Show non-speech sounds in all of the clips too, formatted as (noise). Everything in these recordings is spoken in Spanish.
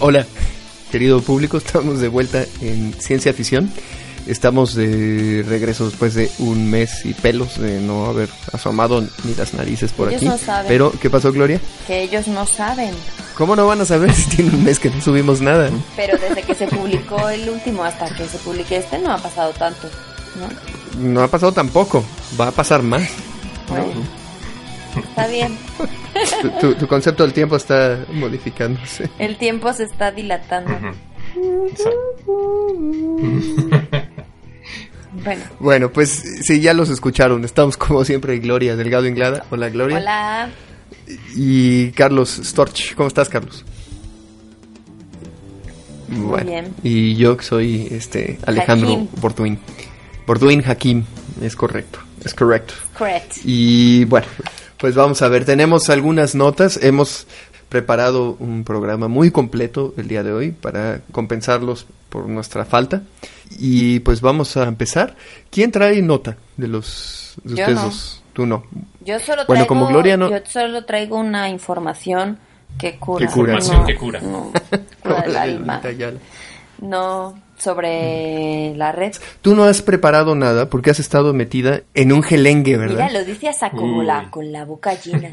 Hola, querido público, (laughs) estamos de vuelta en Ciencia Ficción. Estamos de regreso después de un mes y pelos de no haber asomado ni las narices por Ellos aquí. no saben. Pero, ¿qué pasó, Gloria? Que ellos no saben. ¿Cómo no van a saber si tiene un mes que no subimos nada? Pero desde que se publicó el último hasta que se publique este no ha pasado tanto, ¿no? No ha pasado tampoco. Va a pasar más. Bueno, está bien. Tu, tu- tu concepto del tiempo está modificándose. El tiempo se está dilatando. Bueno, Bueno, pues sí, ya los escucharon. Estamos como siempre Gloria Delgado Inglada. Hola, Gloria. hola. Y Carlos Storch. ¿Cómo estás, Carlos? Bueno, bien. Y yo que soy este Alejandro Hakim. Borduin. Borduin Hakim, es correcto. Es correcto. Correct. Y bueno, pues vamos a ver, tenemos algunas notas, hemos preparado un programa muy completo el día de hoy para compensarlos por nuestra falta y pues vamos a empezar. ¿Quién trae nota de los de ustedes no. dos? Tú no. Yo solo traigo, Bueno, como Gloria no- yo solo traigo una información que cura. Que cura. Información No, que cura. No, Como cura el (laughs) alma. No, sobre la red. Tú no has preparado nada porque has estado metida en un gelengue, ¿verdad? Mira, lo dice hasta como la, con la boca llena.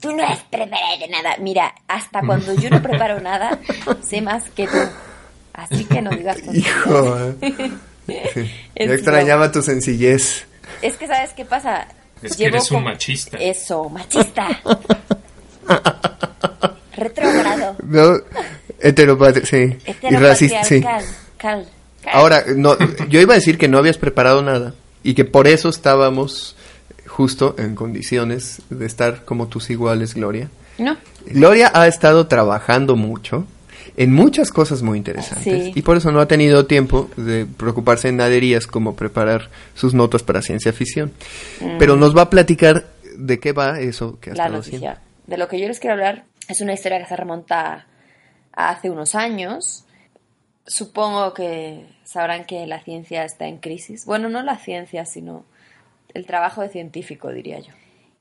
Tú no has preparado nada. Mira, hasta cuando yo no preparo nada, sé más que tú. Así que no digas. Hijo. (laughs) Sí. Es Yo extrañaba tu sencillez. Es que, ¿sabes qué pasa? Es que eres un machista. Eso, machista. (laughs) Retrógrado. No, sí. Y racista, sí. Heteropatriarcal. Cal, Ahora, no, yo iba a decir que no habías preparado nada y que por eso estábamos justo en condiciones de estar como tus iguales, Gloria. No. Gloria ha estado trabajando mucho en muchas cosas muy interesantes Sí. y por eso no ha tenido tiempo de preocuparse en naderías como preparar sus notas para ciencia ficción. Pero nos va a platicar de qué va eso que ha Mm. la estado noticia. haciendo. De lo que yo les quiero hablar es una historia que se remonta a hace unos años. Supongo que sabrán que la ciencia está en crisis. Bueno, no la ciencia, sino el trabajo de científico, diría yo.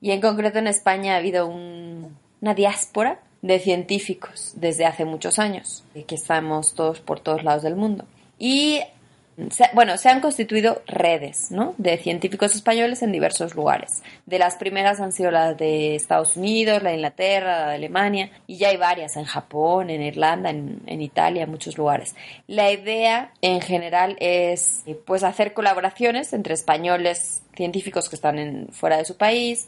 Y en concreto en España ha habido un- una diáspora de científicos desde hace muchos años, que estamos todos por todos lados del mundo. Y se- bueno, se han constituido redes de científicos españoles en diversos lugares. De las primeras han sido las de Estados Unidos, la de Inglaterra, la de Alemania, y ya hay varias en Japón, en Irlanda, en, Italia, en muchos lugares. La idea en general es eh, pues hacer colaboraciones entre españoles científicos que están fuera de su país,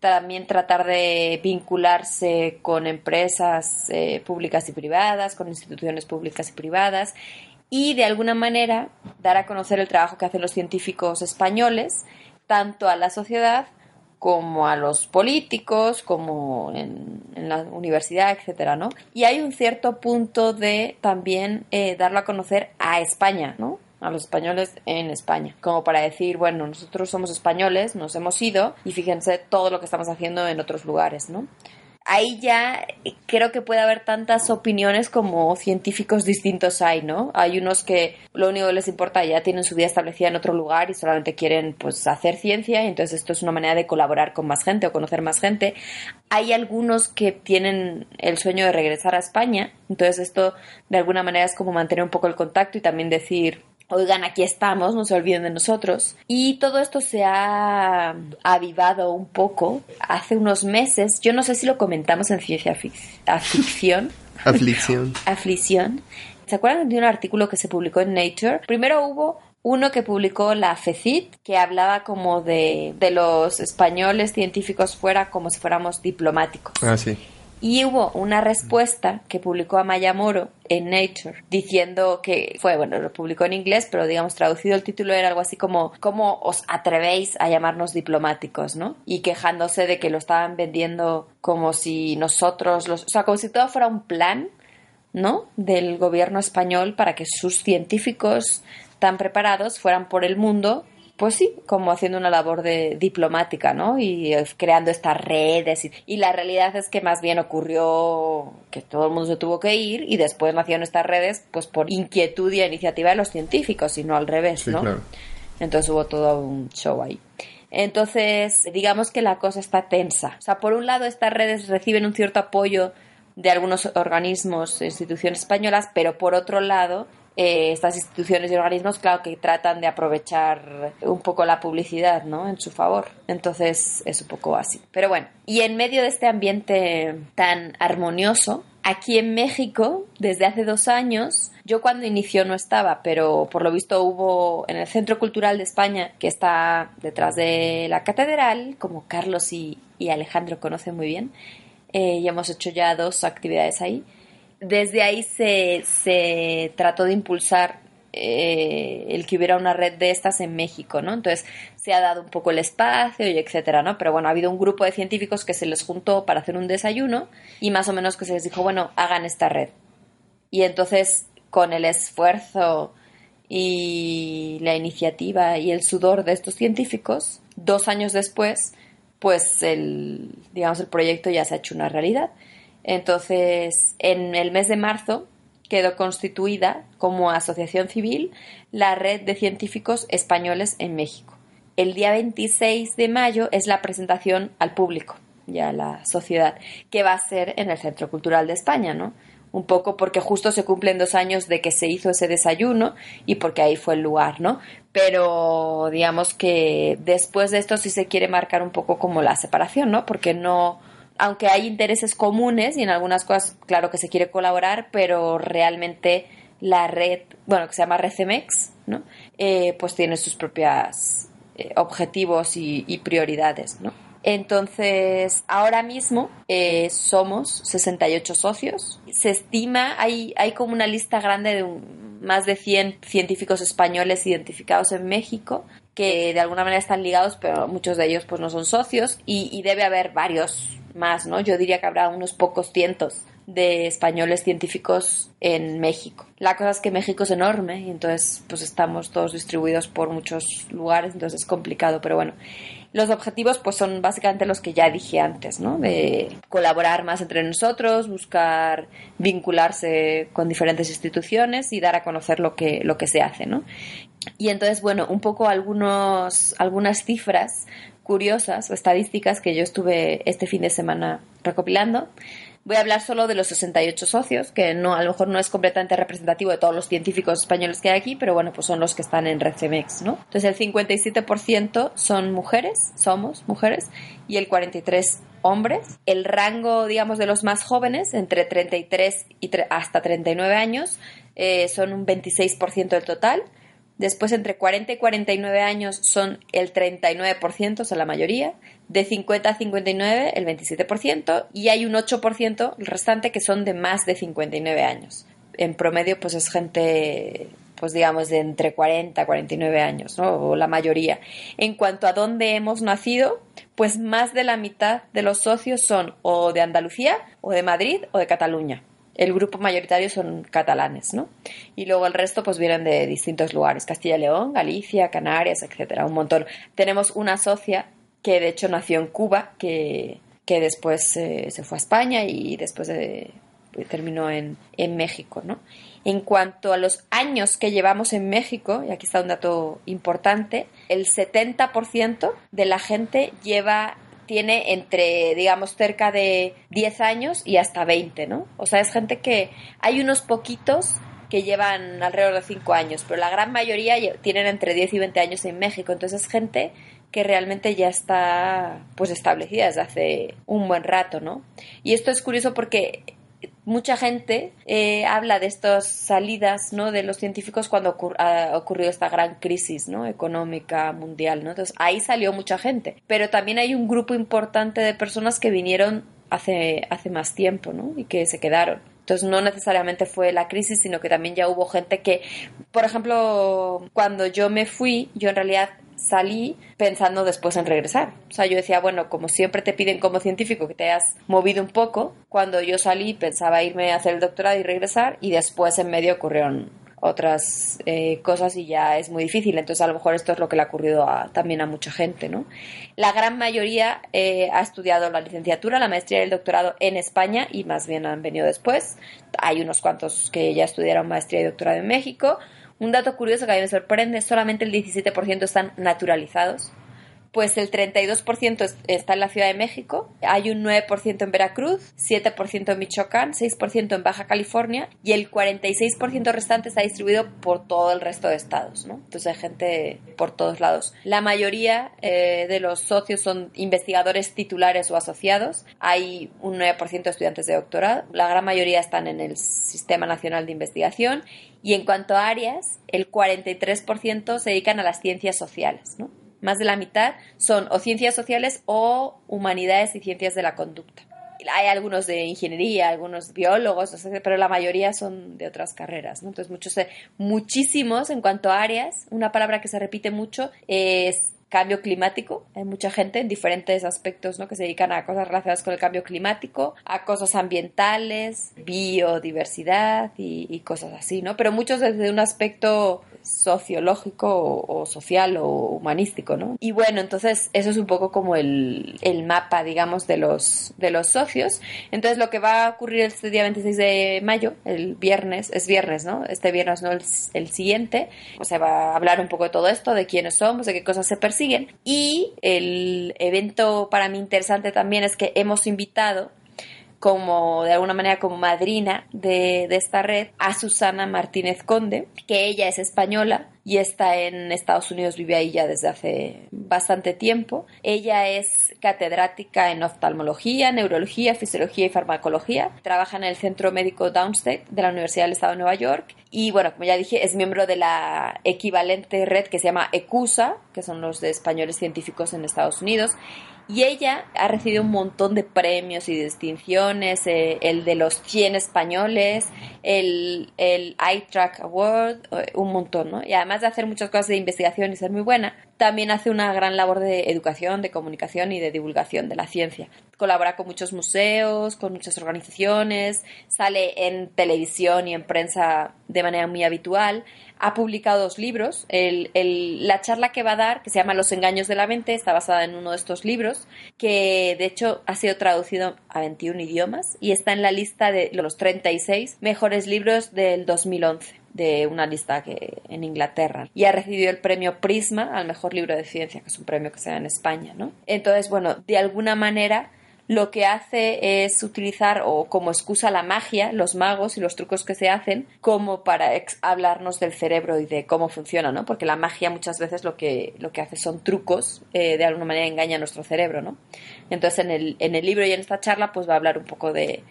también tratar de vincularse con empresas eh, públicas y privadas, con instituciones públicas y privadas y de alguna manera dar a conocer el trabajo que hacen los científicos españoles, tanto a la sociedad como a los políticos, como en, la universidad, etcétera, ¿no? Y hay un cierto punto de también eh, darlo a conocer a España, ¿no? A los españoles en España, como para decir, bueno, nosotros somos españoles, nos hemos ido y fíjense todo lo que estamos haciendo en otros lugares, ¿no? Ahí ya creo que puede haber tantas opiniones como científicos distintos hay, ¿no? Hay unos que lo único que les importa ya tienen su vida establecida en otro lugar y solamente quieren pues hacer ciencia y entonces esto es una manera de colaborar con más gente o conocer más gente. Hay algunos que tienen el sueño de regresar a España, entonces esto de alguna manera es como mantener un poco el contacto y también decir Oigan, aquí estamos, no se olviden de nosotros. Y todo esto se ha avivado un poco hace unos meses. Yo no sé si lo comentamos en Ciencia Fic- a Ficción. (laughs) Aflicción. Aflicción. ¿Se acuerdan de un artículo que se publicó en Nature? Primero hubo uno que publicó la FECIT, que hablaba como de, de los españoles científicos fuera como si fuéramos diplomáticos. Ah, sí. Y hubo una respuesta que publicó Amaya Moro en Nature diciendo que fue, bueno, lo publicó en inglés, pero digamos traducido el título era algo así como ¿Cómo os atrevéis a llamarnos diplomáticos, no? Y quejándose de que lo estaban vendiendo como si nosotros, los, o sea, como si todo fuera un plan, ¿no? Del gobierno español para que sus científicos tan preparados fueran por el mundo pues sí, como haciendo una labor de diplomática, ¿no? Y eh, creando estas redes. Y, y la realidad es que más bien ocurrió que todo el mundo se tuvo que ir y después nacieron estas redes, pues por inquietud y iniciativa de los científicos y no al revés, Sí, ¿no? claro. Entonces hubo todo un show ahí. Entonces, digamos que la cosa está tensa. O sea, por un lado, estas redes reciben un cierto apoyo de algunos organismos e instituciones españolas, pero por otro lado, eh, estas instituciones y organismos, claro, que tratan de aprovechar un poco la publicidad, ¿no? En su favor. Entonces es un poco así. Pero bueno, y en medio de este ambiente tan armonioso, aquí en México, desde hace dos años, yo cuando inició no estaba, pero por lo visto hubo en el Centro Cultural de España, que está detrás de la catedral, como Carlos y, Alejandro conocen muy bien, eh, y hemos hecho ya dos actividades ahí desde ahí se, se trató de impulsar eh, el que hubiera una red de estas en México, ¿no? Entonces se ha dado un poco el espacio y etcétera, ¿no? Pero bueno, ha habido un grupo de científicos que se les juntó para hacer un desayuno y más o menos que se les dijo, bueno, hagan esta red. Y entonces, con el esfuerzo y la iniciativa y el sudor de estos científicos, dos años después, pues el, digamos, el proyecto ya se ha hecho una realidad. Entonces, en el mes de marzo quedó constituida como asociación civil la Red de Científicos Españoles en México. El día 26 de mayo es la presentación al público y a la sociedad, que va a ser en el Centro Cultural de España, ¿no? Un poco porque justo se cumplen dos años de que se hizo ese desayuno y porque ahí fue el lugar, ¿no? Pero digamos que después de esto sí se quiere marcar un poco como la separación, ¿no? Porque no, aunque hay intereses comunes y en algunas cosas, claro que se quiere colaborar, pero realmente la red, bueno, que se llama RedCemex, ¿no? Eh, pues tiene sus propios eh, objetivos y, prioridades, ¿no? Entonces, ahora mismo eh, somos 68 socios. Se estima, hay, hay como una lista grande de más de 100 científicos españoles identificados en México que de alguna manera están ligados, pero muchos de ellos pues no son socios y debe haber varios más, ¿no? Yo diría que habrá unos pocos cientos de españoles científicos en México. La cosa es que México es enorme y entonces pues estamos todos distribuidos por muchos lugares, entonces es complicado, pero bueno. Los objetivos pues son básicamente los que ya dije antes, ¿no? De colaborar más entre nosotros, buscar vincularse con diferentes instituciones y dar a conocer lo que, lo que se hace, ¿no? Y entonces, bueno, un poco algunos, algunas cifras curiosas o estadísticas que yo estuve este fin de semana recopilando. Voy a hablar solo de los 68 socios, que no, a lo mejor no es completamente representativo de todos los científicos españoles que hay aquí, pero bueno, pues son los que están en RedCemex, ¿no? Entonces el 57% son mujeres, somos mujeres, y el 43% hombres. El rango, digamos, de los más jóvenes, entre 33 y hasta 39 años, eh, son un 26% del total. Después, entre 40 y 49 años son el 39%, o sea, la mayoría. De 50 a 59, el 27%. Y hay un 8%, el restante, que son de más de 59 años. En promedio, pues es gente, pues digamos, de entre 40 a 49 años, ¿no? O la mayoría. En cuanto a dónde hemos nacido, pues más de la mitad de los socios son o de Andalucía, o de Madrid, o de Cataluña el grupo mayoritario son catalanes, ¿no? Y luego el resto pues vienen de distintos lugares, Castilla y León, Galicia, Canarias, etcétera, un montón. Tenemos una socia que de hecho nació en Cuba, que, que después eh, se fue a España y después terminó en, en México, ¿no? En cuanto a los años que llevamos en México, y aquí está un dato importante, el 70% de la gente lleva tiene entre, digamos, cerca de 10 años y hasta 20, ¿no? O sea, es gente que hay unos poquitos que llevan alrededor de 5 años, pero la gran mayoría tienen entre 10 y 20 años en México. Entonces es gente que realmente ya está pues establecida desde hace un buen rato, ¿no? Y esto es curioso porque mucha gente eh, habla de estas salidas ¿no? de los científicos cuando ha ocurrido esta gran crisis ¿no? económica mundial. ¿no? Entonces ahí salió mucha gente. Pero también hay un grupo importante de personas que vinieron hace, hace más tiempo ¿no? y que se quedaron. Entonces no necesariamente fue la crisis, sino que también ya hubo gente que, por ejemplo, cuando yo me fui, yo en realidad salí pensando después en regresar. O sea, yo decía, bueno, como siempre te piden como científico que te hayas movido un poco, cuando yo salí pensaba irme a hacer el doctorado y regresar y después en medio ocurrieron otras eh, cosas y ya es muy difícil. Entonces, a lo mejor esto es lo que le ha ocurrido también a mucha gente, ¿no? La gran mayoría eh, ha estudiado la licenciatura, la maestría y el doctorado en España y más bien han venido después. Hay unos cuantos que ya estudiaron maestría y doctorado en México. Un dato curioso que a mí me sorprende, solamente el 17% están naturalizados, pues el 32% está en la Ciudad de México, hay un 9% en Veracruz, 7% en Michoacán, 6% en Baja California y el 46% restante está distribuido por todo el resto de estados, ¿no? Entonces hay gente por todos lados. La mayoría eh, de los socios son investigadores titulares o asociados, hay un 9% de estudiantes de doctorado, la gran mayoría están en el Sistema Nacional de Investigación y en cuanto a áreas, el 43% se dedican a las ciencias sociales, ¿no? Más de la mitad son o ciencias sociales o humanidades y ciencias de la conducta. Hay algunos de ingeniería, algunos biólogos, pero la mayoría son de otras carreras. Entonces, muchos, muchísimos en cuanto a áreas. Una palabra que se repite mucho es cambio climático. Hay mucha gente en diferentes aspectos ¿no? que se dedican a cosas relacionadas con el cambio climático, a cosas ambientales, biodiversidad y, y cosas así, ¿no? Pero muchos desde un aspecto sociológico o, social o humanístico, ¿no? Y bueno, entonces eso es un poco como el, el, mapa, digamos, de los, de los socios. Entonces lo que va a ocurrir este día 26 de mayo, el viernes, es viernes, ¿no? Este viernes, no el, el siguiente, o sea, va a hablar un poco de todo esto, de quiénes somos, de qué cosas se persiguen. Y el evento para mí interesante también es que hemos invitado como de alguna manera como madrina de, de, esta red a Susana Martínez Conde, que ella es española y está en Estados Unidos, vive ahí ya desde hace bastante tiempo. Ella es catedrática en oftalmología, neurología, fisiología y farmacología. Trabaja en el Centro Médico Downstate de la Universidad del Estado de Nueva York y bueno, como ya dije, es miembro de la equivalente red que se llama ECUSA, que son los de españoles científicos en Estados Unidos y ella ha recibido un montón de premios y distinciones, eh, el de los 100 españoles, el, el iTrack Award, eh, un montón, ¿no? Y además de hacer muchas cosas de investigación y ser muy buena, también hace una gran labor de educación, de comunicación y de divulgación de la ciencia. Colabora con muchos museos, con muchas organizaciones, sale en televisión y en prensa de manera muy habitual ha publicado dos libros. la charla que va a dar, que se llama Los engaños de la mente, está basada en uno de estos libros, que de hecho ha sido traducido a 21 idiomas y está en la lista de los 36 mejores libros del 2011 de una lista que en Inglaterra y ha recibido el premio Prisma al mejor libro de ciencia, que es un premio que se da en España, ¿no? Entonces, bueno, de alguna manera lo que hace es utilizar o como excusa la magia, los magos y los trucos que se hacen como para hablarnos del cerebro y de cómo funciona, ¿no? Porque la magia muchas veces lo que, lo que hace son trucos, eh, de alguna manera engaña a nuestro cerebro, ¿no? Entonces en el, en el libro y en esta charla pues va a hablar un poco de,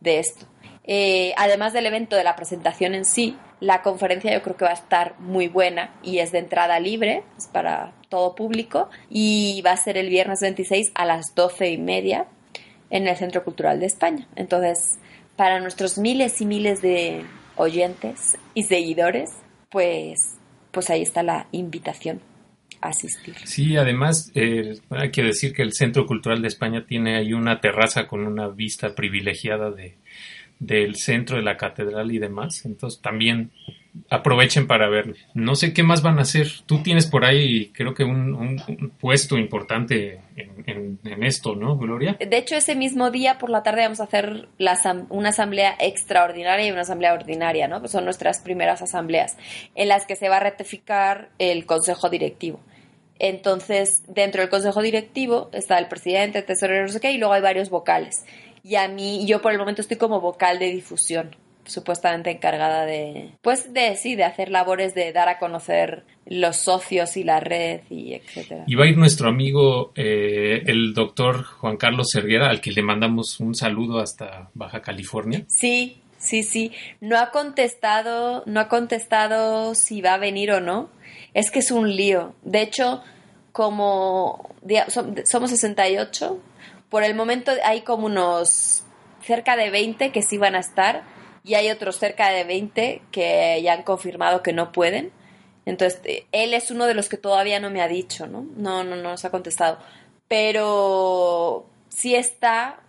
de esto. Eh, además del evento de la presentación en sí, la conferencia yo creo que va a estar muy buena y es de entrada libre, es para todo público y va a ser el viernes 26 a las doce y media en el Centro Cultural de España. Entonces, para nuestros miles y miles de oyentes y seguidores, pues, pues ahí está la invitación a asistir. Sí, además eh, hay que decir que el Centro Cultural de España tiene ahí una terraza con una vista privilegiada de, del centro de la catedral y demás. Entonces también aprovechen para ver. No sé qué más van a hacer. Tú tienes por ahí, creo que un, puesto importante en, esto, ¿no, Gloria? De hecho, ese mismo día por la tarde vamos a hacer una asamblea extraordinaria y una asamblea ordinaria, ¿no? son nuestras primeras asambleas en las que se va a ratificar el consejo directivo. Entonces, dentro del consejo directivo está el presidente, el tesorero, no sé qué, y luego hay varios vocales. Y a mí, yo por el momento estoy como vocal de difusión supuestamente encargada de, pues de sí, de hacer labores de dar a conocer los socios y la red y etcétera. Y va a ir nuestro amigo eh, el doctor Juan Carlos Cerguera, al que le mandamos un saludo hasta Baja California. Sí, sí, sí. No ha contestado, no ha contestado si va a venir o no. Es que es un lío. De hecho, como somos 68, por el momento hay como unos cerca de 20 que sí van a estar y hay otros cerca de 20 que ya han confirmado que no pueden. Entonces, él es uno de los que todavía no me ha dicho, ¿no? No, no, no nos ha contestado. Pero sí está.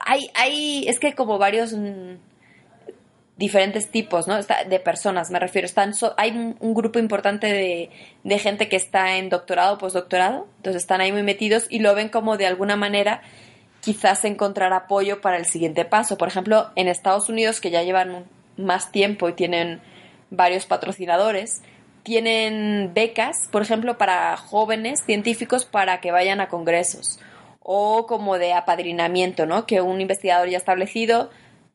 Hay, hay, es que como varios mm, diferentes tipos, ¿no? de personas, me refiero. Están hay un, grupo importante de, de, gente que está en doctorado, postdoctorado, entonces están ahí muy metidos y lo ven como de alguna manera quizás encontrar apoyo para el siguiente paso. Por ejemplo, en Estados Unidos, que ya llevan más tiempo y tienen varios patrocinadores, tienen becas, por ejemplo, para jóvenes científicos para que vayan a congresos o como de apadrinamiento, ¿no? Que un investigador ya establecido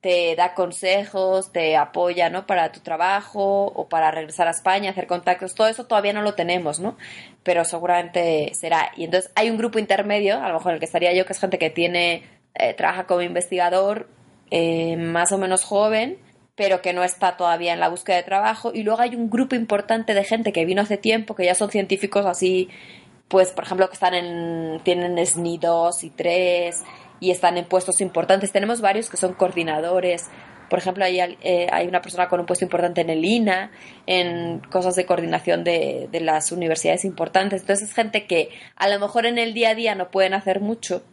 te da consejos, te apoya, ¿no? Para tu trabajo o para regresar a España, hacer contactos, todo eso todavía no lo tenemos, ¿no? Pero seguramente será. Y entonces hay un grupo intermedio, a lo mejor el que estaría yo, que es gente que tiene, eh, trabaja como investigador, eh, más o menos joven, pero que no está todavía en la búsqueda de trabajo. Y luego hay un grupo importante de gente que vino hace tiempo, que ya son científicos así, pues, por ejemplo, que están en, tienen SNI 2 y 3 y están en puestos importantes. Tenemos varios que son coordinadores. Por ejemplo, hay, eh, hay una persona con un puesto importante en el INA, en cosas de coordinación de, de las universidades importantes. Entonces, es gente que a lo mejor en el día a día no pueden hacer mucho,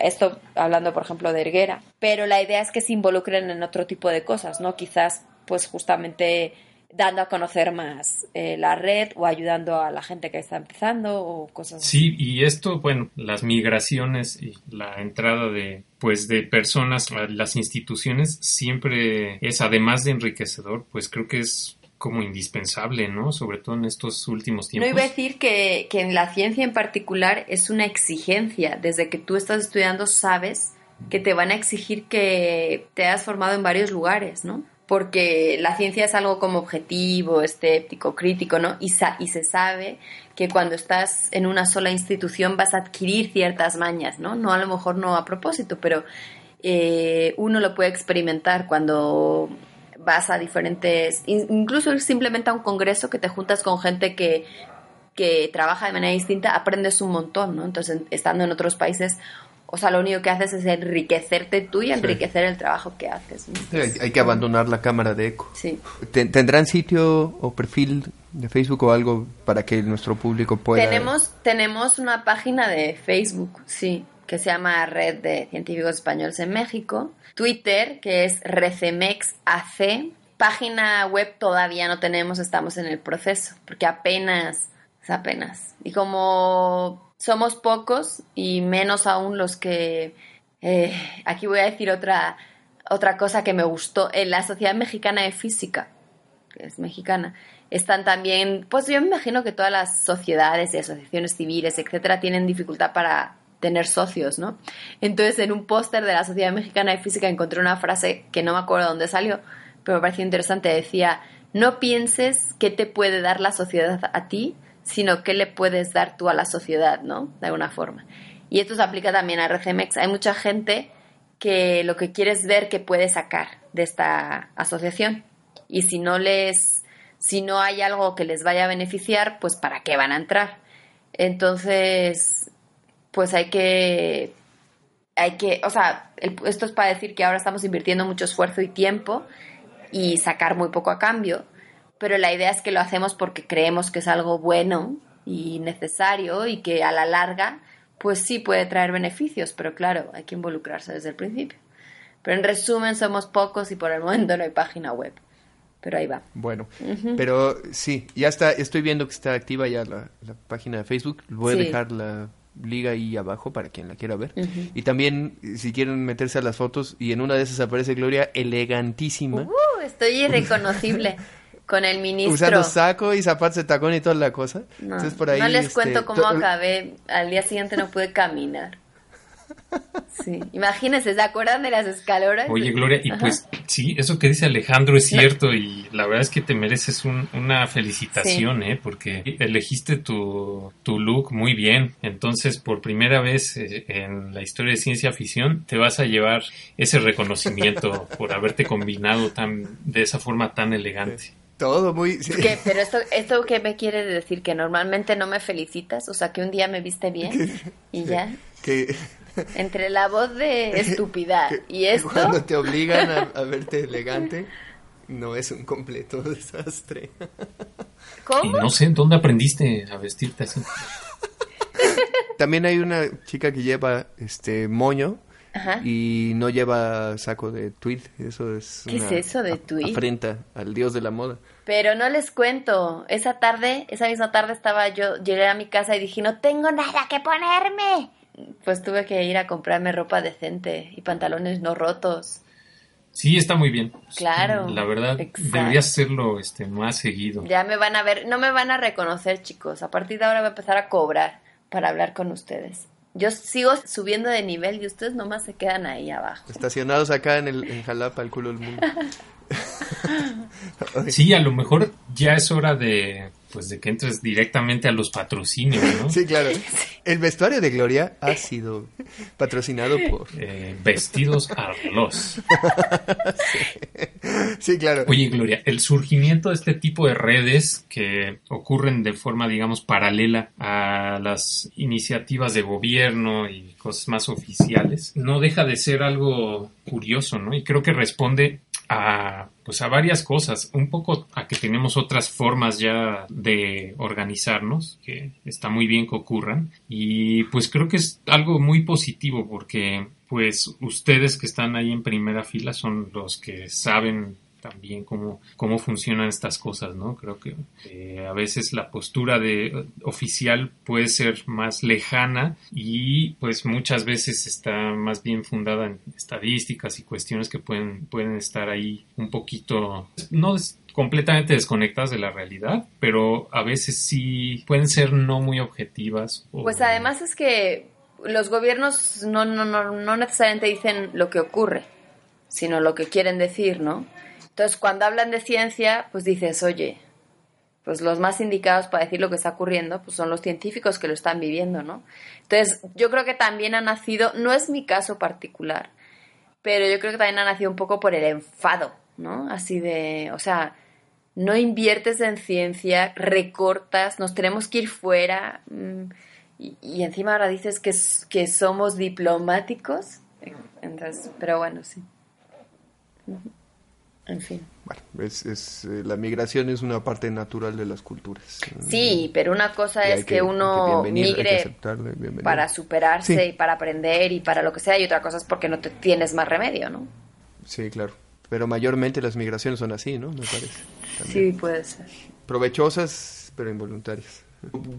esto hablando por ejemplo de Erguera, pero la idea es que se involucren en otro tipo de cosas, ¿no? Quizás pues justamente dando a conocer más eh, la red o ayudando a la gente que está empezando o cosas así. Sí, y esto, bueno, las migraciones y la entrada de pues de personas a las instituciones siempre es además de enriquecedor, pues creo que es como indispensable, ¿no? Sobre todo en estos últimos tiempos. No iba a decir que, que en la ciencia en particular es una exigencia. Desde que tú estás estudiando sabes que te van a exigir que te hayas formado en varios lugares, ¿no? Porque la ciencia es algo como objetivo, escéptico, crítico, ¿no? Y, y se sabe que cuando estás en una sola institución vas a adquirir ciertas mañas, ¿no? No a lo mejor no a propósito, pero eh, uno lo puede experimentar cuando vas a diferentes, incluso simplemente a un congreso que te juntas con gente que, que trabaja de manera distinta, aprendes un montón, ¿no? Entonces, estando en otros países, o sea, lo único que haces es enriquecerte tú y enriquecer el trabajo que haces. hay, que abandonar la cámara de eco. Sí. ¿Tendrán sitio o perfil de Facebook o algo para que nuestro público pueda...? Tenemos, tenemos una página de Facebook, sí, que se llama Red de Científicos Españoles en México Twitter, que es RecemexAC. Página web todavía no tenemos, estamos en el proceso, porque apenas, apenas. Y como somos pocos y menos aún los que... Eh, aquí voy a decir otra, otra cosa que me gustó. En la Sociedad Mexicana de Física, que es mexicana, están también, pues yo me imagino que todas las sociedades y asociaciones civiles, etcétera, tienen dificultad para tener socios, ¿no? Entonces, en un póster de la Sociedad Mexicana de Física encontré una frase que no me acuerdo dónde salió, pero me pareció interesante. Decía, no pienses qué te puede dar la sociedad a ti, sino qué le puedes dar tú a la sociedad, ¿no? De alguna forma. Y esto se aplica también a RCMEX. Hay mucha gente que lo que quiere es ver qué puede sacar de esta asociación. Y si no les, si no hay algo que les vaya a beneficiar, pues para qué van a entrar. Entonces, pues hay que, hay que, o sea, esto es para decir que ahora estamos invirtiendo mucho esfuerzo y tiempo y sacar muy poco a cambio, pero la idea es que lo hacemos porque creemos que es algo bueno y necesario y que a la larga, pues sí puede traer beneficios, pero claro, hay que involucrarse desde el principio. Pero en resumen, somos pocos y por el momento no hay página web. Pero ahí va. Bueno, pero sí, ya está, estoy viendo que está activa ya la, página de Facebook. Voy a dejar la liga ahí abajo para quien la quiera ver. Y también, si quieren meterse a las fotos, y en una de esas aparece Gloria elegantísima. Uh, estoy irreconocible. (laughs) con el ministro. Usando saco y zapatos de tacón y toda la cosa. No, no les cuento este, cómo acabé. Al día siguiente no pude caminar. Sí, imagínense, ¿se acuerdan de las escaloras? Oye, Gloria, y pues sí, eso que dice Alejandro es cierto y la verdad es que te mereces una felicitación, ¿eh? Porque elegiste tu, tu look muy bien. Entonces, por primera vez eh, en la historia de ciencia ficción, te vas a llevar ese reconocimiento (laughs) por haberte combinado tan, de esa forma tan elegante. Todo muy... Pero esto, esto qué me quiere decir, que normalmente no me felicitas, o sea, que un día me viste bien y ya. Que entre la voz de (laughs) estupidez y esto. Cuando te obligan a, verte elegante, no es un completo (laughs) desastre. ¿Cómo? no sé, ¿dónde aprendiste a vestirte así? (laughs) También hay una chica que lleva este moño y no lleva saco de tweed. Eso es. ¿Qué es eso de tweed? Afrenta al dios de la moda. Pero no les cuento. Esa tarde, esa misma tarde estaba yo, llegué a mi casa y dije, no tengo nada que ponerme pues tuve que ir a comprarme ropa decente y pantalones no rotos. Sí, está muy bien. Claro. La verdad, exacto. deberías hacerlo este, más seguido. Ya me van a ver, no me van a reconocer, chicos. A partir de ahora voy a empezar a cobrar para hablar con ustedes. Yo sigo subiendo de nivel y ustedes nomás se quedan ahí abajo. Estacionados acá en, el, en Jalapa, el culo del mundo. (laughs) Sí, a lo mejor ya es hora de pues de que entres directamente a los patrocinios, ¿no? Sí, claro. El vestuario de Gloria ha sido patrocinado por... Eh, vestidos Arlos. (laughs) Sí, (laughs) claro. Oye, Gloria, el surgimiento de este tipo de redes que ocurren de forma, digamos, paralela a las iniciativas de gobierno y cosas más oficiales, no deja de ser algo curioso, ¿no? Y creo que responde a pues a varias cosas, un poco a que tenemos otras formas ya de organizarnos, que está muy bien que ocurran y pues creo que es algo muy positivo porque pues ustedes que están ahí en primera fila son los que saben también cómo, cómo funcionan estas cosas, ¿no? Creo que eh, a veces la postura de oficial puede ser más lejana y pues muchas veces está más bien fundada en estadísticas y cuestiones que pueden, pueden estar ahí un poquito, no completamente desconectadas de la realidad, pero a veces sí pueden ser no muy objetivas. Pues además es que los gobiernos no, no, no, no necesariamente dicen lo que ocurre, sino lo que quieren decir, ¿no? Entonces, cuando hablan de ciencia, pues dices, oye, pues los más indicados para decir lo que está ocurriendo, pues son los científicos que lo están viviendo, ¿no? Entonces, yo creo que también ha nacido, no es mi caso particular, pero yo creo que también ha nacido un poco por el enfado, ¿no? Así de, o sea, no inviertes en ciencia, recortas, nos tenemos que ir fuera. mm, y, y encima ahora dices que, que somos diplomáticos. Entonces, pero bueno, sí. En fin. Bueno, es, es, eh, la migración es una parte natural de las culturas. Sí, pero una cosa Y es que, uno que que migre para superarse Sí. y para aprender y para lo que sea, y otra cosa es porque no te tienes más remedio, ¿no? Sí, claro. Pero mayormente las migraciones son así, ¿no? Me parece. También. Sí, puede ser. Provechosas, pero involuntarias.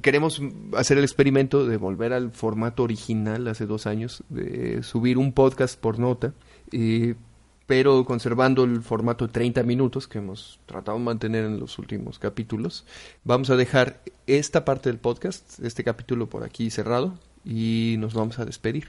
Queremos hacer el experimento de volver al formato original hace dos años, de subir un podcast por nota, pero conservando el formato 30 minutos que hemos tratado de mantener en los últimos capítulos. Vamos a dejar esta parte del podcast, este capítulo por aquí cerrado, y nos vamos a despedir.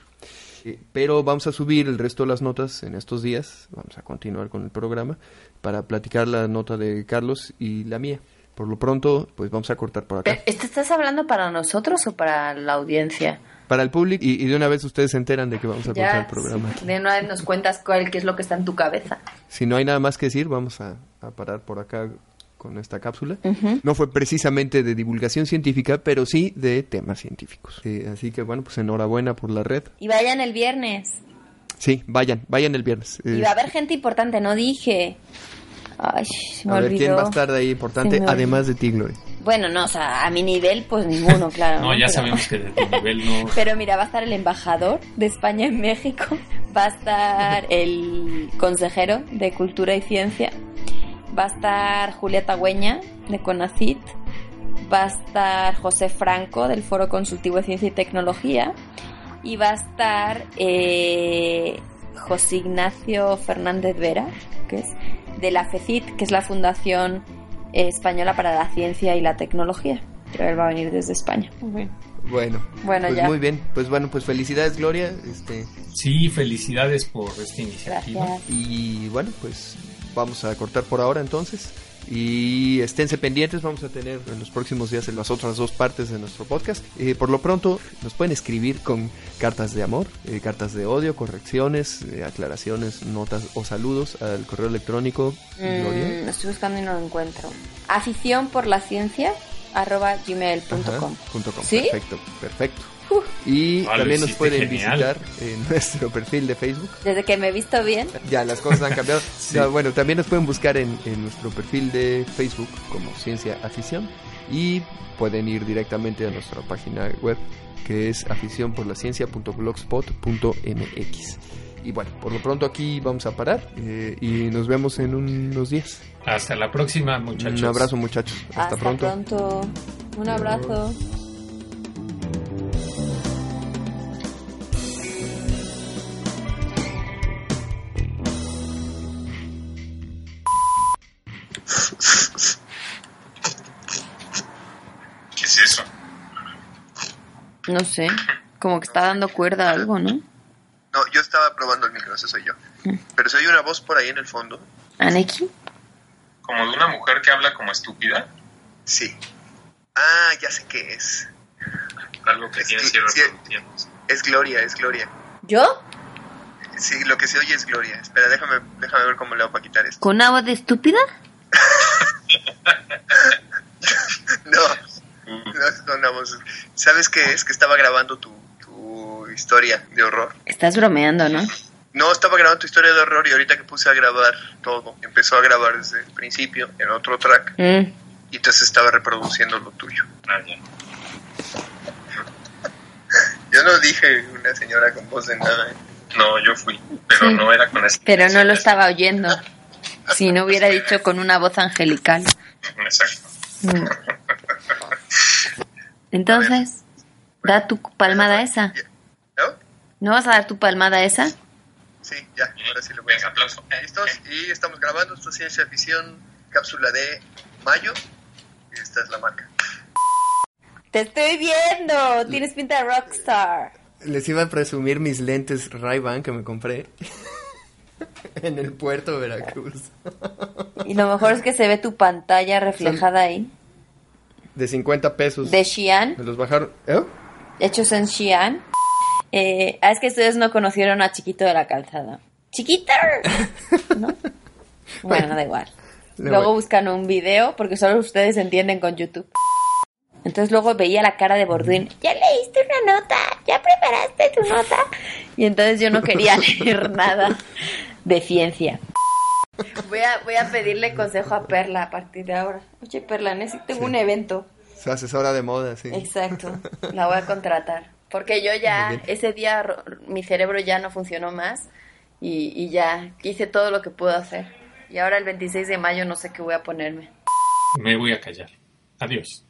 Eh, Pero vamos a subir el resto de las notas en estos días. Vamos a continuar con el programa para platicar la nota de Carlos y la mía. Por lo pronto, pues vamos a cortar por acá. ¿Esto estás hablando para nosotros o para la audiencia? Para el público, y, y de una vez ustedes se enteran de que vamos a cortar el programa. sí. de una vez nos cuentas cuál, qué es lo que está en tu cabeza. Si no hay nada más que decir, vamos a, a parar por acá con esta cápsula. Ujú. No fue precisamente de divulgación científica, pero sí de temas científicos. Eh, así que bueno, pues enhorabuena por la red. Y vayan el viernes. Sí, vayan, vayan el viernes. Y va a haber gente importante, no dije. Ay, se me a ver olvidó. quién va a estar de ahí importante, además de ti, Gloria. Bueno, no, o sea, a mi nivel, pues ninguno, claro. No, ya Pero- sabemos que de tu nivel no... (laughs) Pero mira, va a estar el embajador de España en México, va a estar el consejero de Cultura y Ciencia, va a estar Julieta Güeña de CONACIT, va a estar José Franco del Foro Consultivo de Ciencia y Tecnología y va a estar eh, José Ignacio Fernández Vera, que es de la FECIT, que es la Fundación Española para la Ciencia y la Tecnología. Pero él va a venir desde España. Bueno, Bueno, pues ya. muy bien. Pues bueno, pues felicidades, Gloria. Este, Sí, felicidades por esta iniciativa. Gracias. y bueno, pues vamos a cortar por ahora entonces. Y esténse pendientes, vamos a tener en los próximos días en las otras dos partes de nuestro podcast. Eh, por lo pronto, nos pueden escribir con cartas de amor, eh, cartas de odio, correcciones, eh, aclaraciones, notas o saludos al correo electrónico. Mm, estoy buscando y no lo encuentro. Afición por la ciencia arroba gmail.com. Perfecto, perfecto. Uh. Y Ah, también nos pueden genial. visitar en (laughs) nuestro perfil de Facebook. Desde que me he visto bien. Ya, las cosas han cambiado. (laughs) No, bueno, también nos pueden buscar en, en nuestro perfil de Facebook como Ciencia Afición y pueden ir directamente a nuestra página web que es aficionporlaciencia.blogspot.mx. Y bueno, por lo pronto aquí vamos a parar eh, y nos vemos en unos días. Hasta la próxima, muchachos. Un abrazo muchachos. Hasta, pronto. pronto. Un abrazo. No sé, como que está dando cuerda a algo, ¿no? No, yo estaba probando el micro, ese soy yo. Pero si hay una voz por ahí en el fondo. ¿Aneki? Como de una mujer que habla como estúpida. Sí. Ah, ya sé qué es. Algo que Es tiene cierre sí. Es Gloria, es Gloria. ¿Yo? Sí, lo que se oye es Gloria. Espera, déjame, déjame ver cómo le hago para quitar esto. ¿Con agua de estúpida? (laughs) No, no es una voz. ¿Sabes qué es? Que estaba grabando tu, tu historia de horror. Estás bromeando, ¿no? No, estaba grabando tu historia de horror y ahorita que puse a grabar todo, empezó a grabar desde el principio en otro track Mm. y entonces estaba reproduciendo lo tuyo. Ah, ya. Yo no dije una señora con voz de nada. ¿eh? No, yo fui, pero Sí. no era con esa. Pero no lo estaba oyendo. Si no hubiera dicho con una voz angelical. Exacto. Mm. Entonces, da tu palmada esa. ¿No? ¿No vas a dar tu palmada esa? Sí, ya, ahora sí lo voy a aplauso. ¿Listos? Y estamos grabando, esto es Ciencia Ficción, cápsula de mayo. Y esta es la marca. Te estoy viendo. Tienes pinta de rockstar. Les iba a presumir mis lentes Ray-Ban que me compré (laughs) en el puerto de Veracruz. Y lo mejor es que se ve tu pantalla reflejada ahí. De 50 pesos. De Xi'an, Me los bajaron. ¿Eh? hechos en Xi'an. Eh, ah, es que ustedes no conocieron a Chiquito de la Calzada. ¡Chiquito! (laughs) ¿No? Bueno, da igual. Luego voy- buscan un video porque solo ustedes entienden con YouTube. Entonces luego veía la cara de Borduin. Ya leíste una nota, ya preparaste tu nota. Y entonces yo no quería (laughs) leer nada de ciencia. Voy a, voy a pedirle consejo a Perla a partir de ahora. Oye, Perla, necesito un evento. Su asesora de moda, sí. Exacto, la voy a contratar. Porque yo ya, ese día mi cerebro ya no funcionó más y, y ya hice todo lo que puedo hacer. Y ahora el 26 de mayo no sé qué voy a ponerme. Me voy a callar. Adiós.